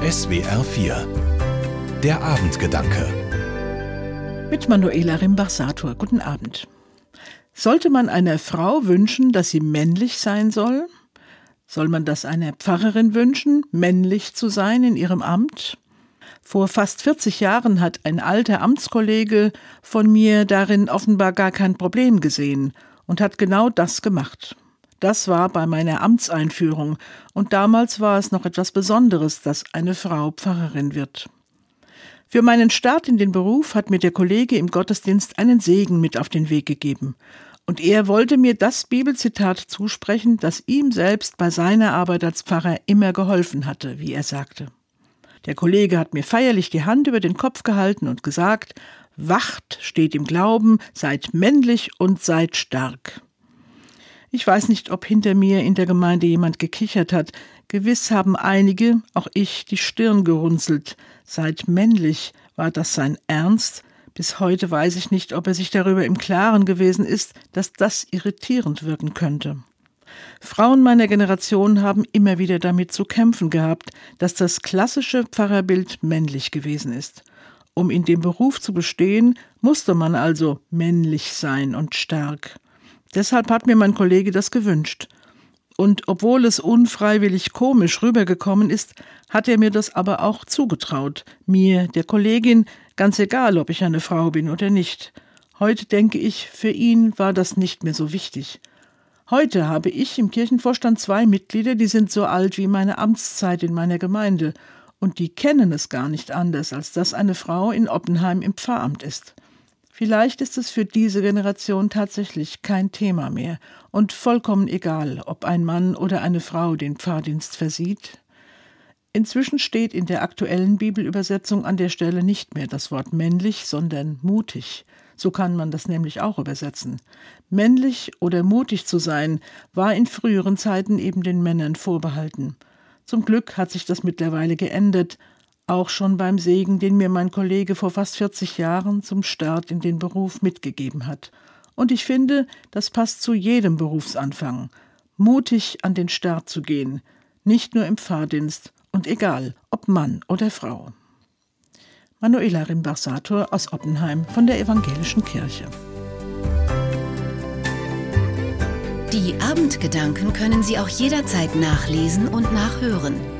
SWR 4 Der Abendgedanke Mit Manuela Rimbach-Sator. Guten Abend. Sollte man einer Frau wünschen, dass sie männlich sein soll? Soll man das einer Pfarrerin wünschen, männlich zu sein in ihrem Amt? Vor fast 40 Jahren hat ein alter Amtskollege von mir darin offenbar gar kein Problem gesehen und hat genau das gemacht. Das war bei meiner Amtseinführung, und damals war es noch etwas Besonderes, dass eine Frau Pfarrerin wird. Für meinen Start in den Beruf hat mir der Kollege im Gottesdienst einen Segen mit auf den Weg gegeben, und er wollte mir das Bibelzitat zusprechen, das ihm selbst bei seiner Arbeit als Pfarrer immer geholfen hatte, wie er sagte. Der Kollege hat mir feierlich die Hand über den Kopf gehalten und gesagt, Wacht, steht im Glauben, seid männlich und seid stark. Ich weiß nicht, ob hinter mir in der Gemeinde jemand gekichert hat. Gewiss haben einige, auch ich, die Stirn gerunzelt. Seid männlich, war das sein Ernst? Bis heute weiß ich nicht, ob er sich darüber im Klaren gewesen ist, dass das irritierend wirken könnte. Frauen meiner Generation haben immer wieder damit zu kämpfen gehabt, dass das klassische Pfarrerbild männlich gewesen ist. Um in dem Beruf zu bestehen, musste man also männlich sein und stark. Deshalb hat mir mein Kollege das gewünscht. Und obwohl es unfreiwillig komisch rübergekommen ist, hat er mir das aber auch zugetraut. Mir, der Kollegin, ganz egal, ob ich eine Frau bin oder nicht. Heute denke ich, für ihn war das nicht mehr so wichtig. Heute habe ich im Kirchenvorstand zwei Mitglieder, die sind so alt wie meine Amtszeit in meiner Gemeinde, und die kennen es gar nicht anders, als dass eine Frau in Oppenheim im Pfarramt ist. Vielleicht ist es für diese Generation tatsächlich kein Thema mehr und vollkommen egal, ob ein Mann oder eine Frau den Pfarrdienst versieht. Inzwischen steht in der aktuellen Bibelübersetzung an der Stelle nicht mehr das Wort männlich, sondern mutig. So kann man das nämlich auch übersetzen. Männlich oder mutig zu sein, war in früheren Zeiten eben den Männern vorbehalten. Zum Glück hat sich das mittlerweile geändert, auch schon beim Segen, den mir mein Kollege vor fast 40 Jahren zum Start in den Beruf mitgegeben hat. Und ich finde, das passt zu jedem Berufsanfang. Mutig an den Start zu gehen, nicht nur im Fahrdienst und egal, ob Mann oder Frau. Manuela Rimbach-Sator aus Oppenheim von der Evangelischen Kirche. Die Abendgedanken können Sie auch jederzeit nachlesen und nachhören